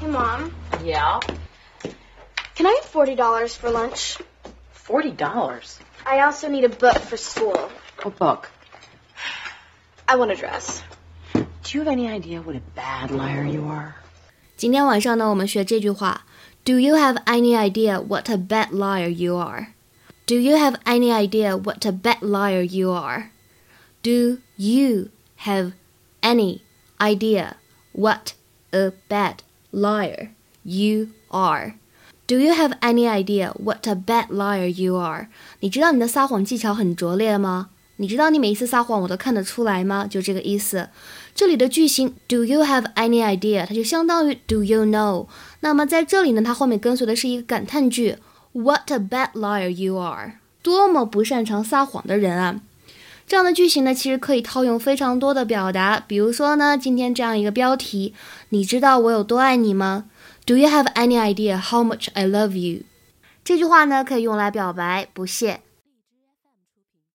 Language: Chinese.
Hey, Mom. Yeah? Can I have $40 for lunch? $40? I also need a book for school. What book? I want a dress. Do you have any idea what a bad liar you are? 今天晚上呢，我们学这句话。Do you have any idea what a bad liar you are? Do you have any idea what a bad liar you are? Do you have any idea what a bad liar you are? Do you have any idea what a bad liar you are? 你知道你的撒谎技巧很拙劣吗？你知道你每一次撒谎我都看得出来吗？就这个意思。这里的句型 Do you have any idea？它就相当于 Do you know？那么在这里呢，它后面跟随的是一个感叹句 What a bad liar you are！多么不擅长撒谎的人啊！这样的句型呢，其实可以套用非常多的表达。比如说呢，今天这样一个标题，你知道我有多爱你吗？Do you have any idea how much I love you？这句话呢，可以用来表白不屑。